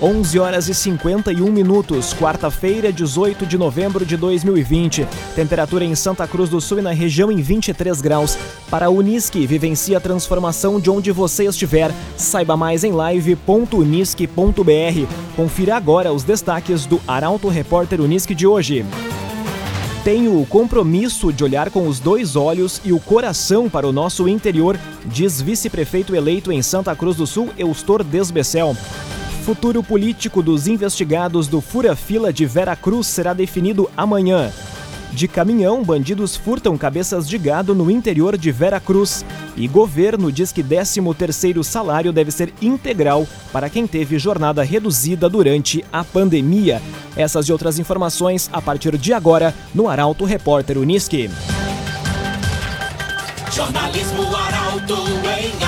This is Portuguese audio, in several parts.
11 horas e 51 minutos, quarta-feira, 18 de novembro de 2020. Temperatura em Santa Cruz do Sul e na região em 23 graus. Para a Unisque, vivencie a transformação de onde você estiver. Saiba mais em live.unisque.br. Confira agora os destaques do Arauto Repórter Unisque de hoje. Tenho o compromisso de olhar com os dois olhos e o coração para o nosso interior, diz vice-prefeito eleito em Santa Cruz do Sul, Eustor Desbecel futuro político dos investigados do Fura-Fila de Vera Cruz será definido amanhã. De caminhão, bandidos furtam cabeças de gado no interior de Vera Cruz. E governo diz que 13º salário deve ser integral para quem teve jornada reduzida durante a pandemia. Essas e outras informações a partir de agora no Arauto Repórter Uniski. Jornalismo Arauto em.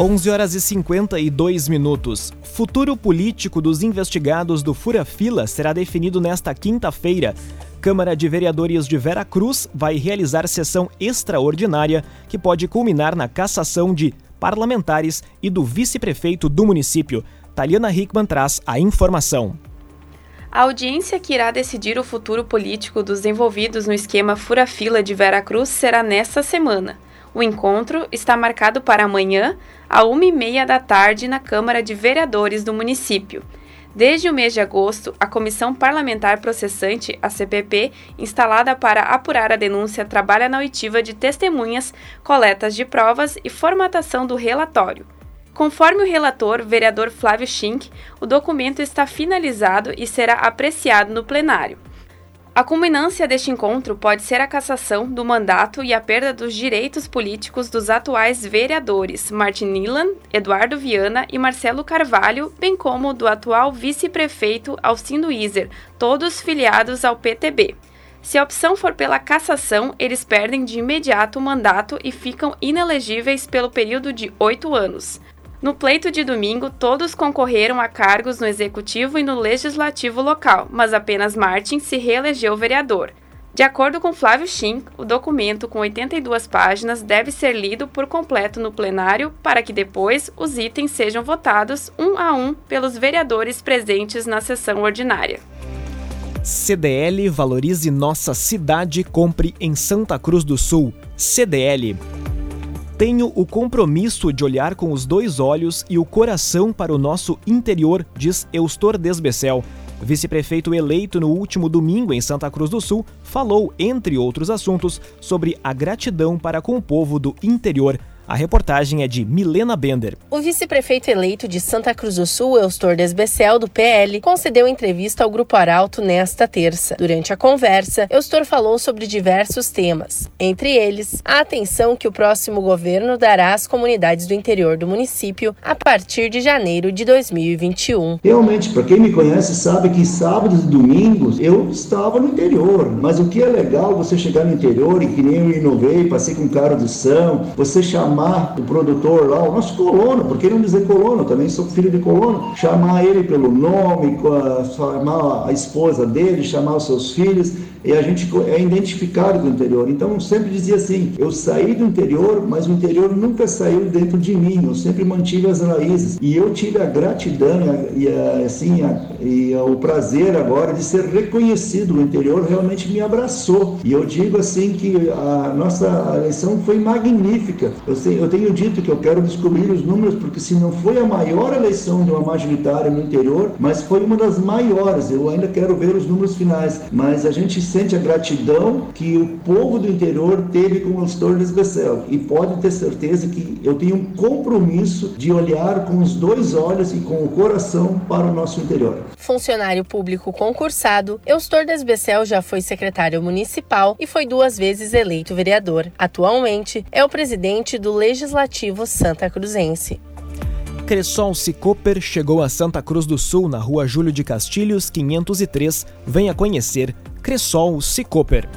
11 horas e 52 minutos. Futuro político dos investigados do Fura Fila será definido nesta quinta-feira. Câmara de Vereadores de Vera Cruz vai realizar sessão extraordinária que pode culminar na cassação de parlamentares e do vice-prefeito do município. Taliana Hickman traz a informação. A audiência que irá decidir o futuro político dos envolvidos no esquema Fura-Fila de Vera Cruz será nesta semana. O encontro está marcado para amanhã, à uma e meia da tarde, na Câmara de Vereadores do município. Desde o mês de agosto, a Comissão Parlamentar Processante, a CPP, instalada para apurar a denúncia, trabalha na oitiva de testemunhas, coletas de provas e formatação do relatório. Conforme o relator, vereador Flávio Schink, o documento está finalizado e será apreciado no plenário. A culminância deste encontro pode ser a cassação do mandato e a perda dos direitos políticos dos atuais vereadores Martin Nilan, Eduardo Viana e Marcelo Carvalho, bem como do atual vice-prefeito Alcindo Iser, todos filiados ao PTB. Se a opção for pela cassação, eles perdem de imediato o mandato e ficam inelegíveis pelo período de oito anos. No pleito de domingo, todos concorreram a cargos no executivo e no legislativo local, mas apenas Martin se reelegeu vereador. De acordo com Flávio Schink, o documento com 82 páginas deve ser lido por completo no plenário para que depois os itens sejam votados um a um pelos vereadores presentes na sessão ordinária. CDL valorize nossa cidade, compre em Santa Cruz do Sul. CDL tenho o compromisso de olhar com os dois olhos e o coração para o nosso interior, diz Eustor Desbecel. Vice-prefeito eleito no último domingo em Santa Cruz do Sul, falou, entre outros assuntos, sobre a gratidão para com o povo do interior a reportagem é de Milena Bender. O vice-prefeito eleito de Santa Cruz do Sul, Eustor Desbecel, do PL, concedeu entrevista ao Grupo Arauto nesta terça. Durante a conversa, Eustor falou sobre diversos temas, entre eles a atenção que o próximo governo dará às comunidades do interior do município a partir de janeiro de 2021. Realmente, para quem me conhece, sabe que sábados e domingos eu estava no interior, mas o que é legal você chegar no interior e que nem eu inovei, passei com cara de São, você chamar chamar o produtor lá, o nosso colono, por que não dizer colono? Também sou filho de colono. Chamar ele pelo nome, chamar a esposa dele, chamar os seus filhos e a gente é identificado com o interior. Então, sempre dizia assim: eu saí do interior, mas o interior nunca saiu dentro de mim, eu sempre mantive as raízes. E eu tive a gratidão e, a, assim, a, e a, o prazer agora de ser reconhecido. O interior realmente me abraçou. E eu digo assim que a nossa eleição foi magnífica. Eu, sei, eu tenho dito que eu quero descobrir os números, porque se não foi a maior eleição de uma majoritária no interior, mas foi uma das maiores. Eu ainda quero ver os números finais. Mas a gente sente a gratidão que o povo do interior teve com os Torres Bessel e pode ter certeza que eu tenho um compromisso de olhar com os dois olhos e com o coração para o nosso interior. Funcionário público concursado, Eustor Desbecel já foi secretário municipal e foi duas vezes eleito vereador. Atualmente é o presidente do Legislativo Santa Cruzense. Cressol Cicoper chegou a Santa Cruz do Sul, na rua Júlio de Castilhos, 503. Venha conhecer Cressol Cicoper.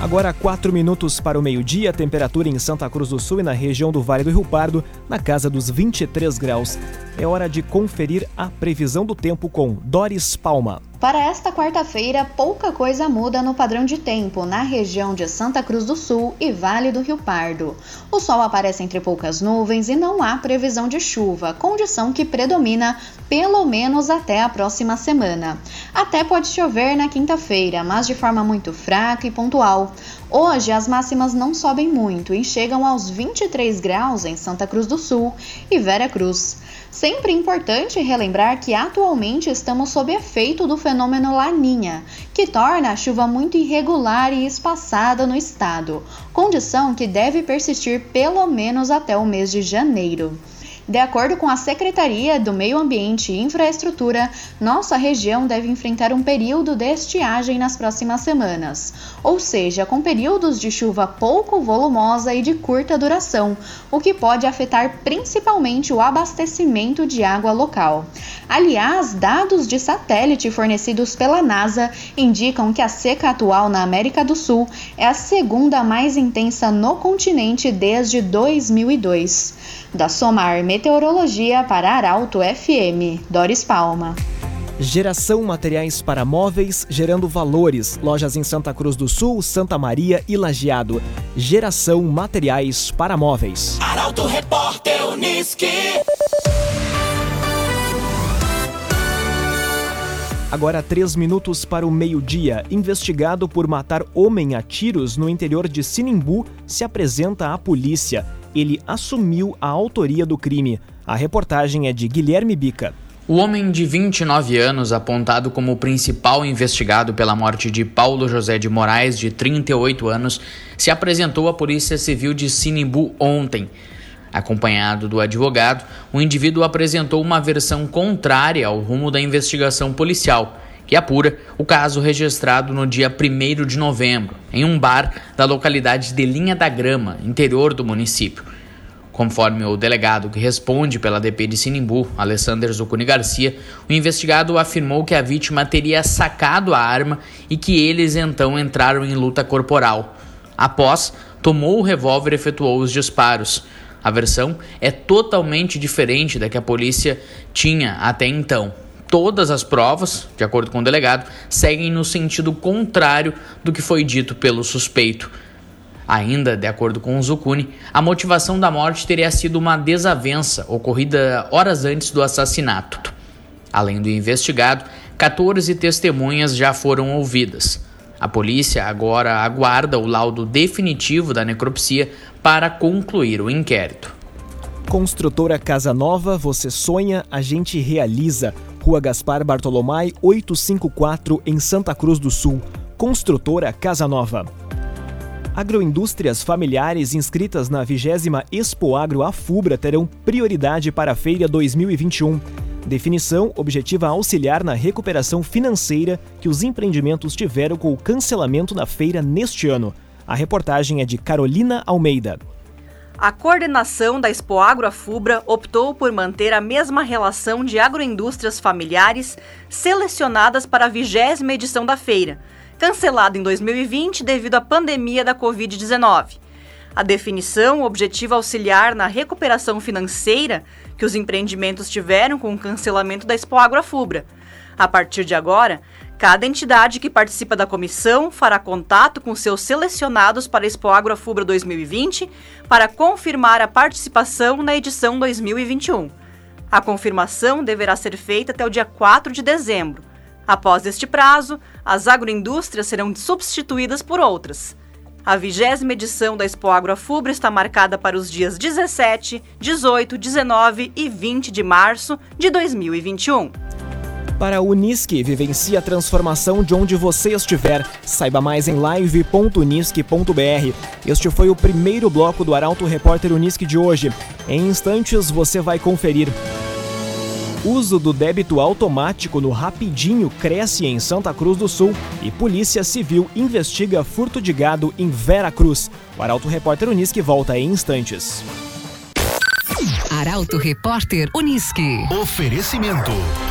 Agora, 4 minutos para o meio-dia, temperatura em Santa Cruz do Sul e na região do Vale do Rio Pardo, na casa dos 23 graus. É hora de conferir a previsão do tempo com Doris Palma. Para esta quarta-feira, pouca coisa muda no padrão de tempo na região de Santa Cruz do Sul e Vale do Rio Pardo. O sol aparece entre poucas nuvens e não há previsão de chuva, condição que predomina pelo menos até a próxima semana. Até pode chover na quinta-feira, mas de forma muito fraca e pontual. Hoje as máximas não sobem muito e chegam aos 23 graus em Santa Cruz do Sul e Vera Cruz. Sempre importante relembrar que atualmente estamos sob efeito do fenômeno Laninha, que torna a chuva muito irregular e espaçada no estado, condição que deve persistir pelo menos até o mês de janeiro. De acordo com a Secretaria do Meio Ambiente e Infraestrutura, nossa região deve enfrentar um período de estiagem nas próximas semanas, ou seja, com períodos de chuva pouco volumosa e de curta duração, o que pode afetar principalmente o abastecimento de água local. Aliás, dados de satélite fornecidos pela NASA indicam que a seca atual na América do Sul é a segunda mais intensa no continente desde 2002. Da Somar Meteorologia para Arauto FM, Doris Palma. Geração Materiais para Móveis, gerando valores. Lojas em Santa Cruz do Sul, Santa Maria e Lajeado. Geração Materiais para Móveis. Arauto Repórter Uniski. Agora, três minutos para o meio-dia. Investigado por matar homem a tiros no interior de Sinimbu, se apresenta à polícia ele assumiu a autoria do crime. A reportagem é de Guilherme Bica. O homem de 29 anos, apontado como o principal investigado pela morte de Paulo José de Moraes, de 38 anos, se apresentou à Polícia Civil de Sinimbu ontem. Acompanhado do advogado, o indivíduo apresentou uma versão contrária ao rumo da investigação policial, que apura o caso registrado no dia 1 de novembro, em um bar da localidade de Linha da Grama, interior do município. Conforme o delegado que responde pela DP de Sinimbu, Alessander Zucuni Garcia, o investigado afirmou que a vítima teria sacado a arma e que eles então entraram em luta corporal. Após, tomou o revólver e efetuou os disparos. A versão é totalmente diferente da que a polícia tinha até então. Todas as provas, de acordo com o delegado, seguem no sentido contrário do que foi dito pelo suspeito. Ainda, de acordo com o Zucuni, a motivação da morte teria sido uma desavença ocorrida horas antes do assassinato. Além do investigado, 14 testemunhas já foram ouvidas. A polícia agora aguarda o laudo definitivo da necropsia para concluir o inquérito. Construtora Casa Nova, você sonha, a gente realiza. Rua Gaspar Bartolomai, 854, em Santa Cruz do Sul. Construtora Casa Nova. Agroindústrias familiares inscritas na 20 Expo Agro Afubra terão prioridade para a feira 2021. Definição objetiva auxiliar na recuperação financeira que os empreendimentos tiveram com o cancelamento da feira neste ano. A reportagem é de Carolina Almeida. A coordenação da Expo Agro Afubra optou por manter a mesma relação de agroindústrias familiares selecionadas para a vigésima edição da feira, cancelado em 2020 devido à pandemia da Covid-19. A definição objetiva auxiliar na recuperação financeira que os empreendimentos tiveram com o cancelamento da Expo Agrofubra. A partir de agora, cada entidade que participa da comissão fará contato com seus selecionados para a Expo Agrofubra 2020 para confirmar a participação na edição 2021. A confirmação deverá ser feita até o dia 4 de dezembro. Após este prazo, as agroindústrias serão substituídas por outras. A vigésima edição da Expo Agrofubra está marcada para os dias 17, 18, 19 e 20 de março de 2021. Para a Unisque, vivencie a transformação de onde você estiver. Saiba mais em live.unisque.br. Este foi o primeiro bloco do Arauto Repórter Unisque de hoje. Em instantes você vai conferir. Uso do débito automático no Rapidinho cresce em Santa Cruz do Sul e Polícia Civil investiga furto de gado em Vera Cruz. O Arauto Repórter Unisque volta em instantes. Arauto Repórter Unisque. Oferecimento.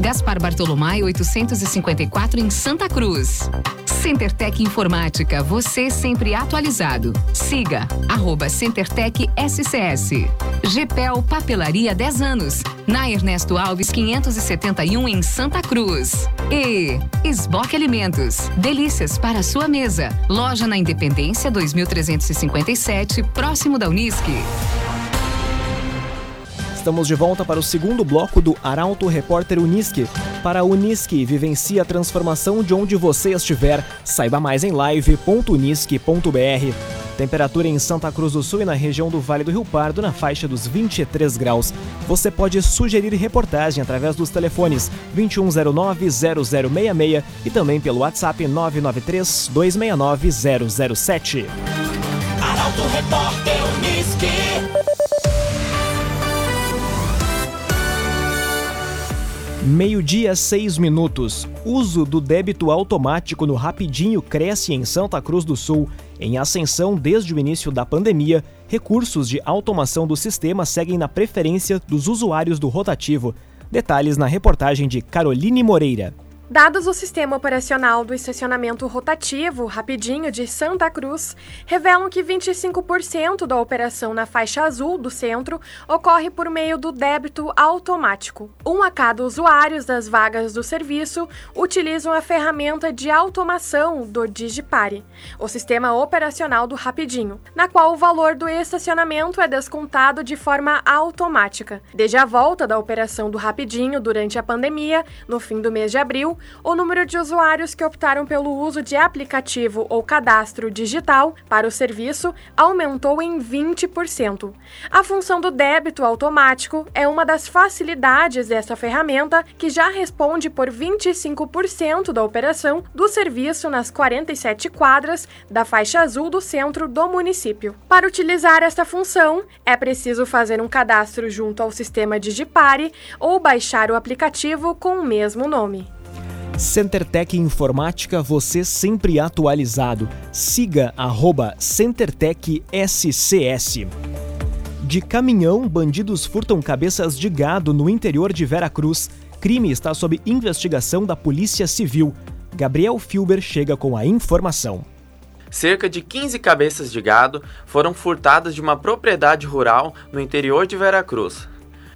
Gaspar Bartolomai 854 em Santa Cruz. CenterTech Informática, você sempre atualizado. Siga, arroba CenterTech SCS. GPEL Papelaria 10 anos, na Ernesto Alves 571 em Santa Cruz. E Esboque Alimentos, delícias para sua mesa. Loja na Independência 2357, próximo da Unisque. Estamos de volta para o segundo bloco do Arauto Repórter Unisque. Para Unisque, vivencie a transformação de onde você estiver. Saiba mais em live.unisque.br. Temperatura em Santa Cruz do Sul e na região do Vale do Rio Pardo na faixa dos 23 graus. Você pode sugerir reportagem através dos telefones 2109-0066 e também pelo WhatsApp 993-269-007. Arauto Repórter Unisque. Meio-dia, seis minutos. Uso do débito automático no Rapidinho cresce em Santa Cruz do Sul. Em ascensão desde o início da pandemia, recursos de automação do sistema seguem na preferência dos usuários do rotativo. Detalhes na reportagem de Caroline Moreira. Dados do Sistema Operacional do Estacionamento Rotativo Rapidinho de Santa Cruz revelam que 25% da operação na faixa azul do centro ocorre por meio do débito automático. Um a cada usuários das vagas do serviço utilizam a ferramenta de automação do Digipare, o sistema operacional do Rapidinho, na qual o valor do estacionamento é descontado de forma automática. Desde a volta da operação do Rapidinho durante a pandemia, no fim do mês de abril, o número de usuários que optaram pelo uso de aplicativo ou cadastro digital para o serviço aumentou em 20%. A função do débito automático é uma das facilidades dessa ferramenta que já responde por 25% da operação do serviço nas 47 quadras da faixa azul do centro do município. Para utilizar esta função, é preciso fazer um cadastro junto ao sistema Digipare ou baixar o aplicativo com o mesmo nome. CenterTech Informática, você sempre atualizado. Siga arroba CenterTech SCS. De caminhão, bandidos furtam cabeças de gado no interior de Veracruz. Crime está sob investigação da Polícia Civil. Gabriel Filber chega com a informação. Cerca de 15 cabeças de gado foram furtadas de uma propriedade rural no interior de Veracruz.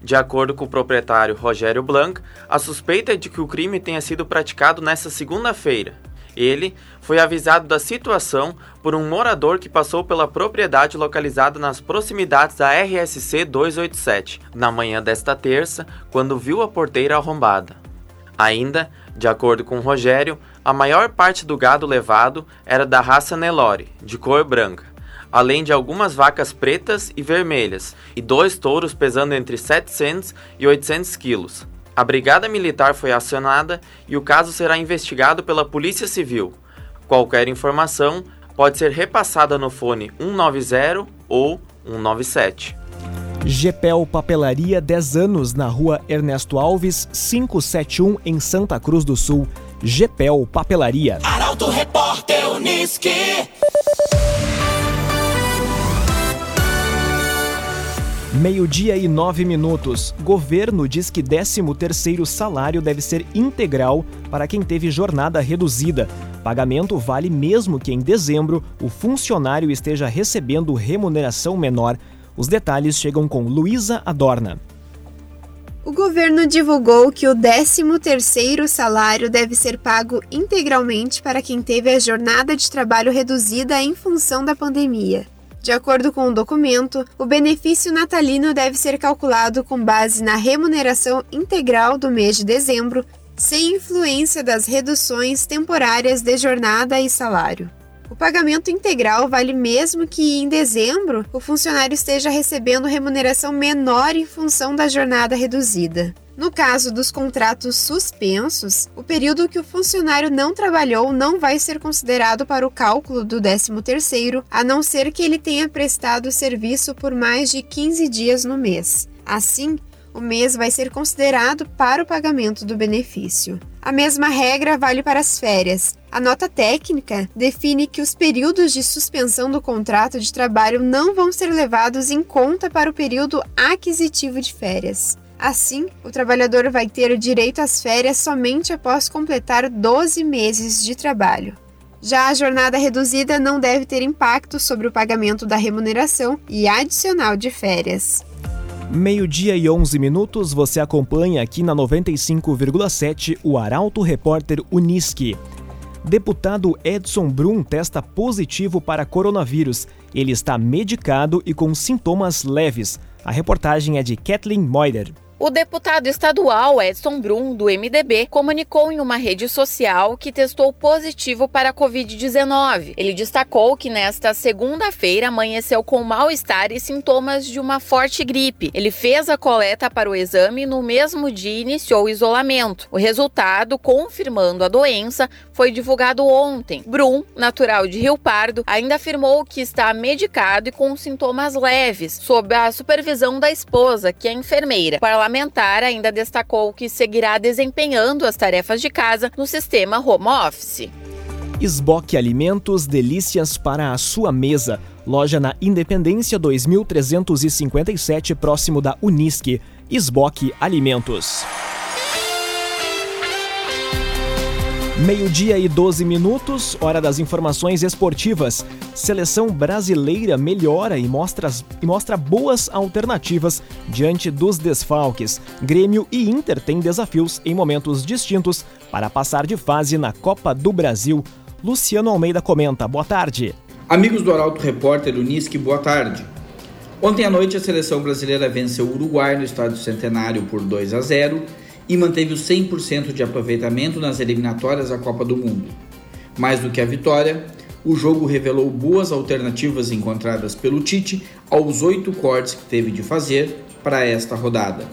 De acordo com o proprietário Rogério Blanc, a suspeita é de que o crime tenha sido praticado nesta segunda-feira. Ele foi avisado da situação por um morador que passou pela propriedade localizada nas proximidades da RSC 287, na manhã desta terça, quando viu a porteira arrombada. Ainda, de acordo com Rogério, a maior parte do gado levado era da raça Nelore, de cor branca além de algumas vacas pretas e vermelhas, e dois touros pesando entre 700 e 800 quilos. A Brigada Militar foi acionada e o caso será investigado pela Polícia Civil. Qualquer informação pode ser repassada no fone 190 ou 197. GPEL Papelaria 10 anos na rua Ernesto Alves, 571 em Santa Cruz do Sul. GPEL Papelaria. Arauto Repórter Uniski. Meio-dia e nove minutos. Governo diz que 13º salário deve ser integral para quem teve jornada reduzida. Pagamento vale mesmo que em dezembro o funcionário esteja recebendo remuneração menor. Os detalhes chegam com Luísa Adorna. O governo divulgou que o 13º salário deve ser pago integralmente para quem teve a jornada de trabalho reduzida em função da pandemia. De acordo com o documento, o benefício natalino deve ser calculado com base na remuneração integral do mês de dezembro, sem influência das reduções temporárias de jornada e salário. O pagamento integral vale mesmo que em dezembro o funcionário esteja recebendo remuneração menor em função da jornada reduzida. No caso dos contratos suspensos, o período que o funcionário não trabalhou não vai ser considerado para o cálculo do 13º, a não ser que ele tenha prestado serviço por mais de 15 dias no mês. Assim, o mês vai ser considerado para o pagamento do benefício. A mesma regra vale para as férias. A nota técnica define que os períodos de suspensão do contrato de trabalho não vão ser levados em conta para o período aquisitivo de férias. Assim, o trabalhador vai ter direito às férias somente após completar 12 meses de trabalho. Já a jornada reduzida não deve ter impacto sobre o pagamento da remuneração e adicional de férias. Meio-dia e 11 minutos, você acompanha aqui na 95,7 o Arauto Repórter Unisque. Deputado Edson Brum testa positivo para coronavírus. Ele está medicado e com sintomas leves. A reportagem é de Kathleen Moider. O deputado estadual Edson Brum, do MDB, comunicou em uma rede social que testou positivo para a Covid-19. Ele destacou que nesta segunda-feira amanheceu com mal-estar e sintomas de uma forte gripe. Ele fez a coleta para o exame e no mesmo dia iniciou o isolamento. O resultado, confirmando a doença, foi divulgado ontem. Brum, natural de Rio Pardo, ainda afirmou que está medicado e com sintomas leves, sob a supervisão da esposa, que é enfermeira parlamentar ainda destacou que seguirá desempenhando as tarefas de casa no sistema home office. Esboque Alimentos, delícias para a sua mesa. Loja na Independência 2357, próximo da Unisque. Esboque Alimentos. Meio-dia e 12 minutos, hora das informações esportivas. Seleção brasileira melhora e mostra, e mostra boas alternativas diante dos desfalques. Grêmio e Inter têm desafios em momentos distintos para passar de fase na Copa do Brasil. Luciano Almeida comenta. Boa tarde. Amigos do Arauto Repórter Unisque, boa tarde. Ontem à noite a seleção brasileira venceu o Uruguai no Estádio Centenário por 2 a 0 e manteve o 100% de aproveitamento nas eliminatórias à Copa do Mundo. Mais do que a vitória, o jogo revelou boas alternativas encontradas pelo Tite aos oito cortes que teve de fazer para esta rodada.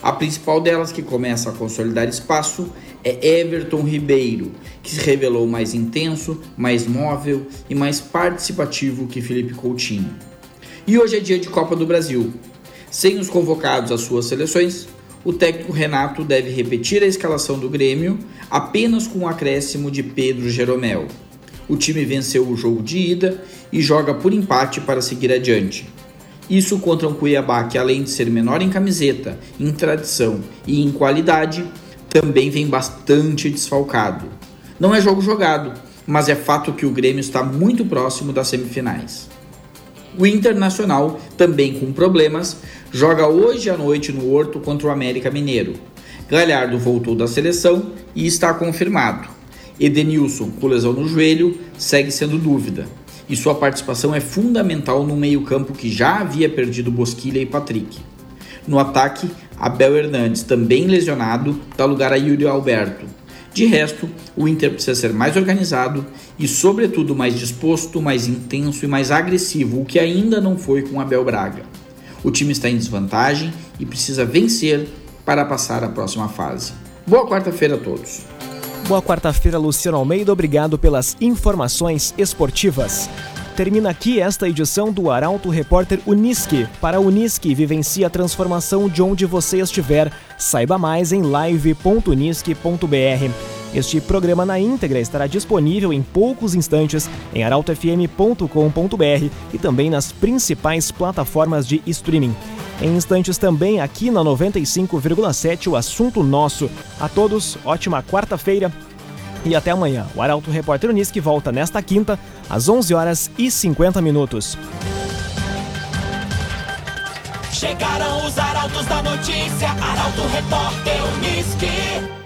A principal delas, que começa a consolidar espaço, é Everton Ribeiro, que se revelou mais intenso, mais móvel e mais participativo que Felipe Coutinho. E hoje é dia de Copa do Brasil. Sem os convocados às suas seleções, o técnico Renato deve repetir a escalação do Grêmio apenas com o acréscimo de Pedro Jeromel. O time venceu o jogo de ida e joga por empate para seguir adiante. Isso contra um Cuiabá que, além de ser menor em camiseta, em tradição e em qualidade, também vem bastante desfalcado. Não é jogo jogado, mas é fato que o Grêmio está muito próximo das semifinais. O Internacional, também com problemas, joga hoje à noite no Horto contra o América Mineiro. Galhardo voltou da seleção e está confirmado. Edenilson, com lesão no joelho, segue sendo dúvida. E sua participação é fundamental no meio-campo que já havia perdido Bosquilha e Patrick. No ataque, Abel Hernandes, também lesionado, dá lugar a Yuri Alberto. De resto, o Inter precisa ser mais organizado e, sobretudo, mais disposto, mais intenso e mais agressivo, o que ainda não foi com Abel Braga. O time está em desvantagem e precisa vencer para passar à próxima fase. Boa quarta-feira a todos. Boa quarta-feira, Luciano Almeida. Obrigado pelas informações esportivas. Termina aqui esta edição do Arauto Repórter Unisque. Para Unisque, vivencie a transformação de onde você estiver. Saiba mais em live.unisque.br. Este programa na íntegra estará disponível em poucos instantes em arautofm.com.br e também nas principais plataformas de streaming. Em instantes também aqui na 95,7 o assunto nosso. A todos, ótima quarta-feira e até amanhã. O Arauto Repórter Unisque volta nesta quinta, às 11 horas e 50 minutos. Chegaram os arautos da notícia, Arauto Repórter Unisque.